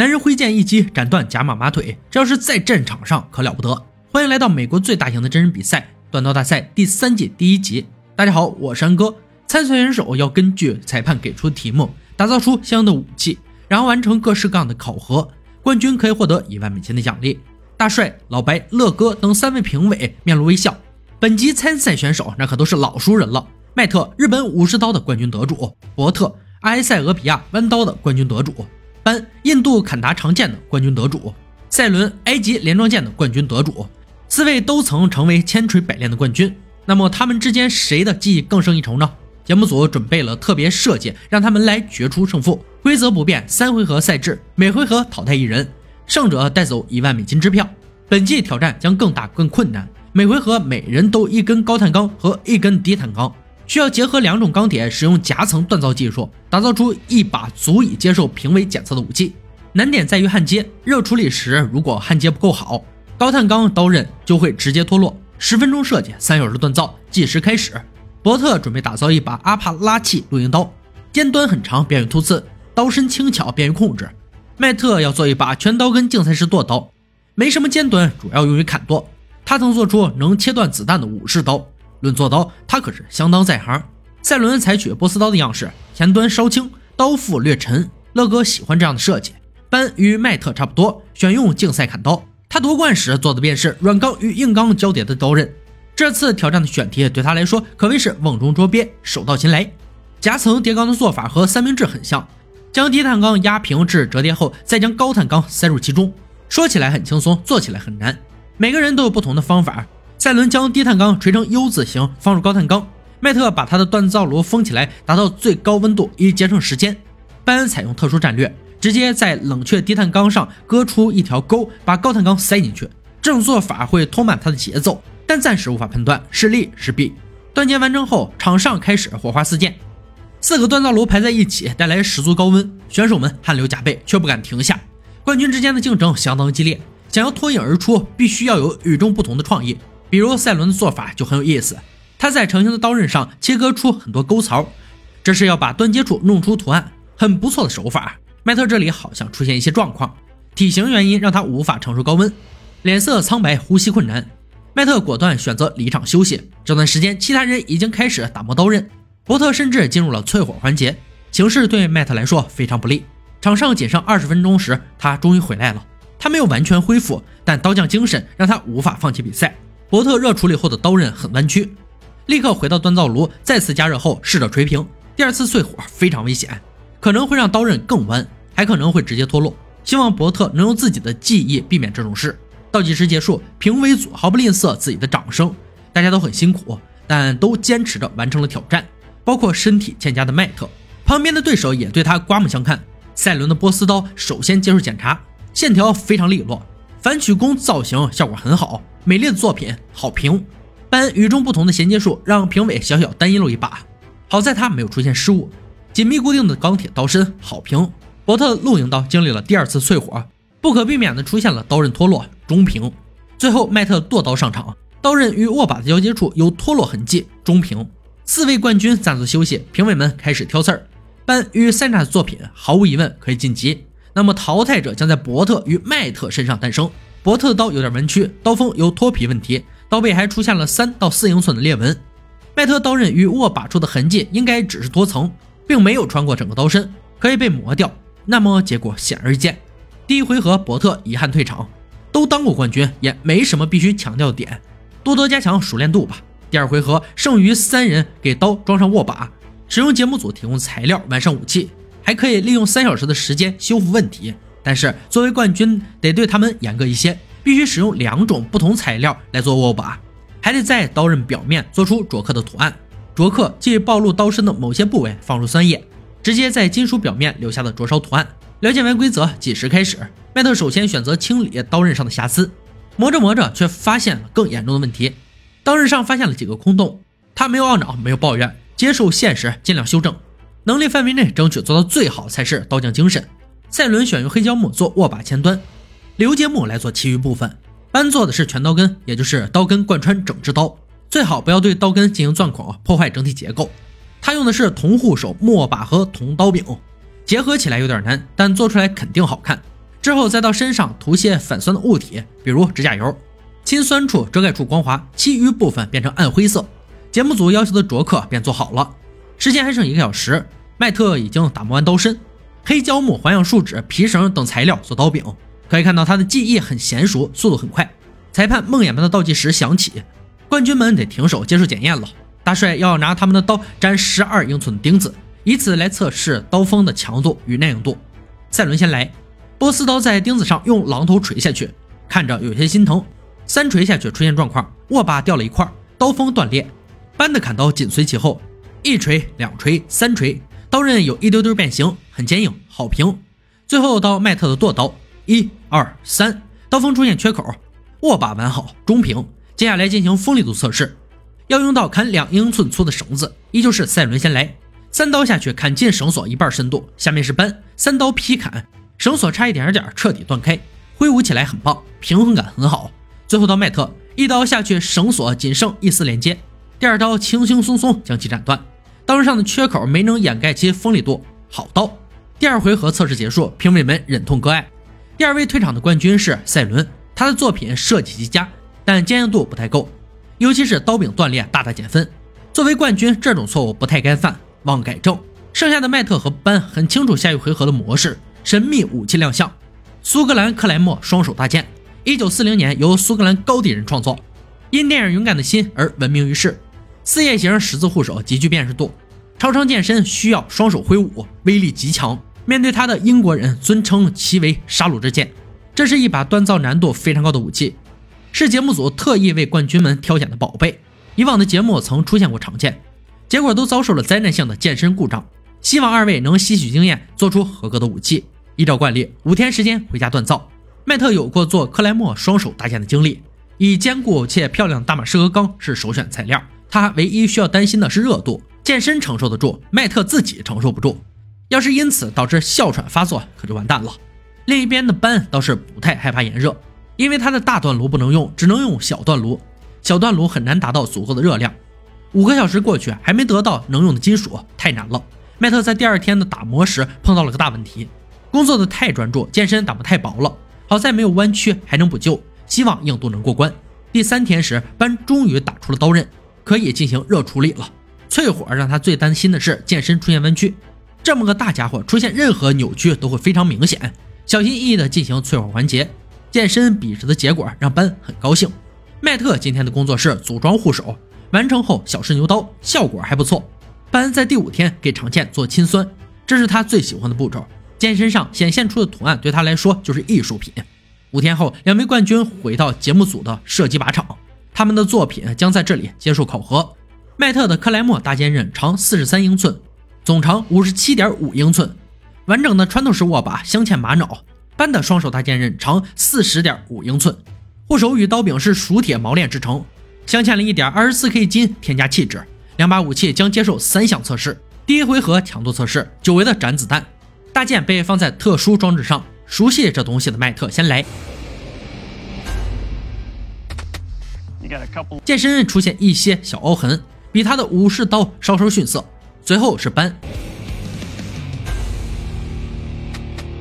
男人挥剑一击斩断甲马马腿，这要是在战场上可了不得。欢迎来到美国最大型的真人比赛——短刀大赛第三季第一集。大家好，我是安哥。参赛选手要根据裁判给出的题目，打造出相应的武器，然后完成各式各样的考核。冠军可以获得一万美金的奖励。大帅、老白、乐哥等三位评委面露微笑。本集参赛选手那可都是老熟人了：迈特，日本武士刀的冠军得主；伯特，埃塞俄比亚弯刀的冠军得主。班，印度坎达长剑的冠军得主；赛伦，埃及连装剑的冠军得主。四位都曾成为千锤百炼的冠军。那么他们之间谁的技艺更胜一筹呢？节目组准备了特别设计，让他们来决出胜负。规则不变，三回合赛制，每回合淘汰一人，胜者带走一万美金支票。本季挑战将更大更困难，每回合每人都一根高碳钢和一根低碳钢。需要结合两种钢铁，使用夹层锻造技术，打造出一把足以接受评委检测的武器。难点在于焊接，热处理时如果焊接不够好，高碳钢刀刃就会直接脱落。十分钟设计，三小时锻造，计时开始。伯特准备打造一把阿帕拉契露营刀，尖端很长，便于突刺，刀身轻巧，便于控制。迈特要做一把全刀根竞赛式剁刀，没什么尖端，主要用于砍剁。他曾做出能切断子弹的武士刀。论做刀，他可是相当在行。赛伦采取波斯刀的样式，前端稍轻，刀腹略沉。乐哥喜欢这样的设计。班与迈特差不多，选用竞赛砍刀。他夺冠时做的便是软钢与硬钢交叠的刀刃。这次挑战的选题对他来说可谓是瓮中捉鳖，手到擒来。夹层叠钢的做法和三明治很像，将低碳钢压平至折叠后，再将高碳钢塞入其中。说起来很轻松，做起来很难。每个人都有不同的方法。赛伦将低碳钢锤成 U 字形，放入高碳钢。麦特把他的锻造炉封起来，达到最高温度以节省时间。班恩采用特殊战略，直接在冷却低碳钢上割出一条沟，把高碳钢塞进去。这种做法会拖慢他的节奏，但暂时无法判断是利是弊。锻接完成后，场上开始火花四溅。四个锻造炉排在一起，带来十足高温，选手们汗流浃背，却不敢停下。冠军之间的竞争相当激烈，想要脱颖而出，必须要有与众不同的创意。比如赛伦的做法就很有意思，他在成型的刀刃上切割出很多沟槽，这是要把断接处弄出图案，很不错的手法。迈特这里好像出现一些状况，体型原因让他无法承受高温，脸色苍白，呼吸困难。迈特果断选择离场休息。这段时间，其他人已经开始打磨刀刃，伯特甚至进入了淬火环节，形势对迈特来说非常不利。场上仅剩二十分钟时，他终于回来了。他没有完全恢复，但刀匠精神让他无法放弃比赛。伯特热处理后的刀刃很弯曲，立刻回到锻造炉，再次加热后试着锤平。第二次淬火非常危险，可能会让刀刃更弯，还可能会直接脱落。希望伯特能用自己的技艺避免这种事。倒计时结束，评委组毫不吝啬自己的掌声，大家都很辛苦，但都坚持着完成了挑战，包括身体欠佳的迈特。旁边的对手也对他刮目相看。赛伦的波斯刀首先接受检查，线条非常利落，反曲弓造型效果很好。美丽的作品，好评。班与众不同的衔接术让评委小小担忧了一把，好在他没有出现失误。紧密固定的钢铁刀身，好评。伯特露营刀经历了第二次淬火，不可避免的出现了刀刃脱落，中评。最后迈特剁刀上场，刀刃与握把的交接处有脱落痕迹，中评。四位冠军暂作休息，评委们开始挑刺儿。班与三叉的作品毫无疑问可以晋级，那么淘汰者将在伯特与迈特身上诞生。伯特的刀有点弯曲，刀锋有脱皮问题，刀背还出现了三到四英寸的裂纹。迈特刀刃与握把处的痕迹应该只是脱层，并没有穿过整个刀身，可以被磨掉。那么结果显而易见，第一回合伯特遗憾退场。都当过冠军，也没什么必须强调的点，多多加强熟练度吧。第二回合剩余三人给刀装上握把，使用节目组提供材料完善武器，还可以利用三小时的时间修复问题。但是作为冠军，得对他们严格一些，必须使用两种不同材料来做握把，还得在刀刃表面做出琢刻的图案。琢刻即暴露刀身的某些部位放入酸液，直接在金属表面留下的灼烧图案。了解完规则，计时开始。迈特首先选择清理刀刃上的瑕疵，磨着磨着却发现了更严重的问题，刀刃上发现了几个空洞。他没有懊恼，没有抱怨，接受现实，尽量修正，能力范围内争取做到最好才是刀匠精神。赛伦选用黑胶木做握把前端，鎏结木来做其余部分。班做的是全刀根，也就是刀根贯穿整只刀，最好不要对刀根进行钻孔，破坏整体结构。他用的是铜护手木握把和铜刀柄，结合起来有点难，但做出来肯定好看。之后再到身上涂些反酸的物体，比如指甲油，亲酸处遮盖住光滑，其余部分变成暗灰色。节目组要求的着课便做好了，时间还剩一个小时。麦特已经打磨完刀身，黑胶木、环氧树脂、皮绳等材料做刀柄。可以看到他的技艺很娴熟，速度很快。裁判梦魇般的倒计时响起，冠军们得停手接受检验了。大帅要拿他们的刀粘十二英寸的钉子，以此来测试刀锋的强度与耐用度。赛伦先来，波斯刀在钉子上用榔头锤下去，看着有些心疼。三锤下去出现状况，握把掉了一块，刀锋断裂。班的砍刀紧随其后，一锤、两锤、三锤，刀刃有一丢丢变形，很坚硬，好评。最后到麦特的剁刀，一二三，刀锋出现缺口，握把完好，中平。接下来进行锋利度测试。要用到砍两英寸粗的绳子，依旧是赛伦先来，三刀下去砍进绳索一半深度，下面是扳，三刀劈砍，绳索差一点点彻底断开，挥舞起来很棒，平衡感很好。最后到麦特，一刀下去，绳索仅剩一丝连接，第二刀轻轻松松将其斩断，刀刃上的缺口没能掩盖其锋利度，好刀。第二回合测试结束，评委们忍痛割爱。第二位退场的冠军是赛伦，他的作品设计极佳，但坚硬度不太够。尤其是刀柄断裂，大大减分。作为冠军，这种错误不太该犯，望改正。剩下的麦特和班很清楚下一回合的模式。神秘武器亮相，苏格兰克莱默双手大剑，一九四零年由苏格兰高地人创作，因电影《勇敢的心》而闻名于世。四叶形十字护手极具辨识度，超长剑身需要双手挥舞，威力极强。面对他的英国人尊称其为“杀戮之剑”，这是一把锻造难度非常高的武器。是节目组特意为冠军们挑选的宝贝。以往的节目曾出现过常见，结果都遭受了灾难性的健身故障。希望二位能吸取经验，做出合格的武器。依照惯例，五天时间回家锻造。麦特有过做克莱默双手大剑的经历，以坚固且漂亮的大马士革钢是首选材料。他唯一需要担心的是热度，健身承受得住，麦特自己承受不住。要是因此导致哮喘发作，可就完蛋了。另一边的班倒是不太害怕炎热。因为他的大锻炉不能用，只能用小锻炉。小锻炉很难达到足够的热量。五个小时过去，还没得到能用的金属，太难了。麦特在第二天的打磨时碰到了个大问题，工作的太专注，健身打磨太薄了。好在没有弯曲，还能补救，希望硬度能过关。第三天时，班终于打出了刀刃，可以进行热处理了。淬火让他最担心的是剑身出现弯曲，这么个大家伙出现任何扭曲都会非常明显。小心翼翼地进行淬火环节。健身比试的结果让班很高兴。麦特今天的工作是组装护手，完成后小试牛刀，效果还不错。班在第五天给长剑做亲酸，这是他最喜欢的步骤。剑身上显现出的图案对他来说就是艺术品。五天后，两位冠军回到节目组的射击靶场，他们的作品将在这里接受考核。迈特的克莱默大剑刃长四十三英寸，总长五十七点五英寸，完整的穿透式握把镶嵌玛瑙。班的双手大剑刃长四十点五英寸，护手与刀柄是熟铁毛链制成，镶嵌了一点二十四 K 金，添加气质。两把武器将接受三项测试。第一回合强度测试，久违的斩子弹，大剑被放在特殊装置上。熟悉这东西的麦特先来，剑身出现一些小凹痕，比他的武士刀稍稍逊色。随后是斑。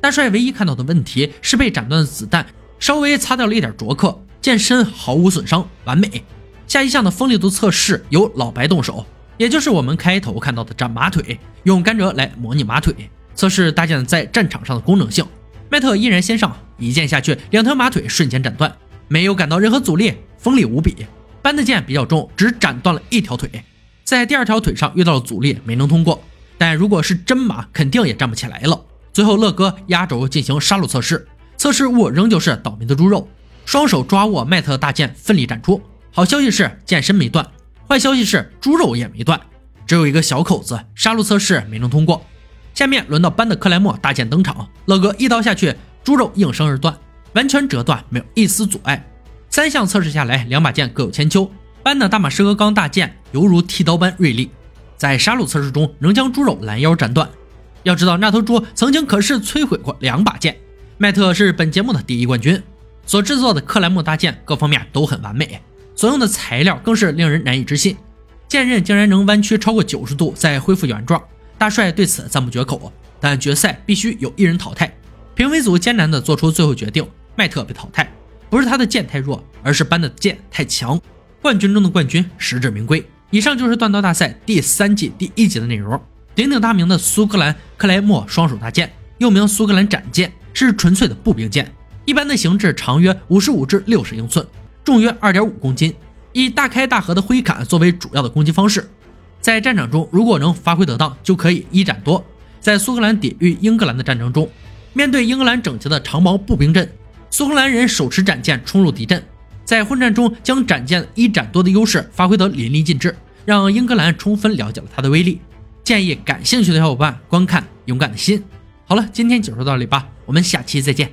大帅唯一看到的问题是被斩断的子弹稍微擦掉了一点灼刻，剑身毫无损伤，完美。下一项的锋利度测试由老白动手，也就是我们开头看到的斩马腿，用甘蔗来模拟马腿，测试大剑在战场上的功能性。麦特依然先上，一剑下去，两条马腿瞬间斩断，没有感到任何阻力，锋利无比。班的剑比较重，只斩断了一条腿，在第二条腿上遇到了阻力，没能通过。但如果是真马，肯定也站不起来了。最后，乐哥压轴进行杀戮测试，测试物仍旧是倒霉的猪肉，双手抓握麦特大剑，奋力斩出。好消息是剑身没断，坏消息是猪肉也没断，只有一个小口子，杀戮测试没能通过。下面轮到班的克莱默大剑登场，乐哥一刀下去，猪肉应声而断，完全折断，没有一丝阻碍。三项测试下来，两把剑各有千秋，班的大马士革钢大剑犹如剃刀般锐利，在杀戮测试中能将猪肉拦腰斩断。要知道，那头猪曾经可是摧毁过两把剑。麦特是本节目的第一冠军，所制作的克莱姆大剑各方面都很完美，所用的材料更是令人难以置信。剑刃竟然能弯曲超过九十度再恢复原状，大帅对此赞不绝口。但决赛必须有一人淘汰，评委组艰难地做出最后决定，麦特被淘汰，不是他的剑太弱，而是班的剑太强。冠军中的冠军，实至名归。以上就是断刀大赛第三季第一集的内容。鼎鼎大名的苏格兰克莱默双手大剑，又名苏格兰斩剑，是纯粹的步兵剑，一般的形制长约五十五至六十英寸，重约二点五公斤，以大开大合的挥砍作为主要的攻击方式。在战场中，如果能发挥得当，就可以一斩多。在苏格兰抵御英格兰的战争中，面对英格兰整齐的长矛步兵阵，苏格兰人手持斩剑冲入敌阵，在混战中将斩剑一斩多的优势发挥得淋漓尽致，让英格兰充分了解了它的威力。建议感兴趣的小伙伴观看《勇敢的心》。好了，今天就说到这里吧，我们下期再见。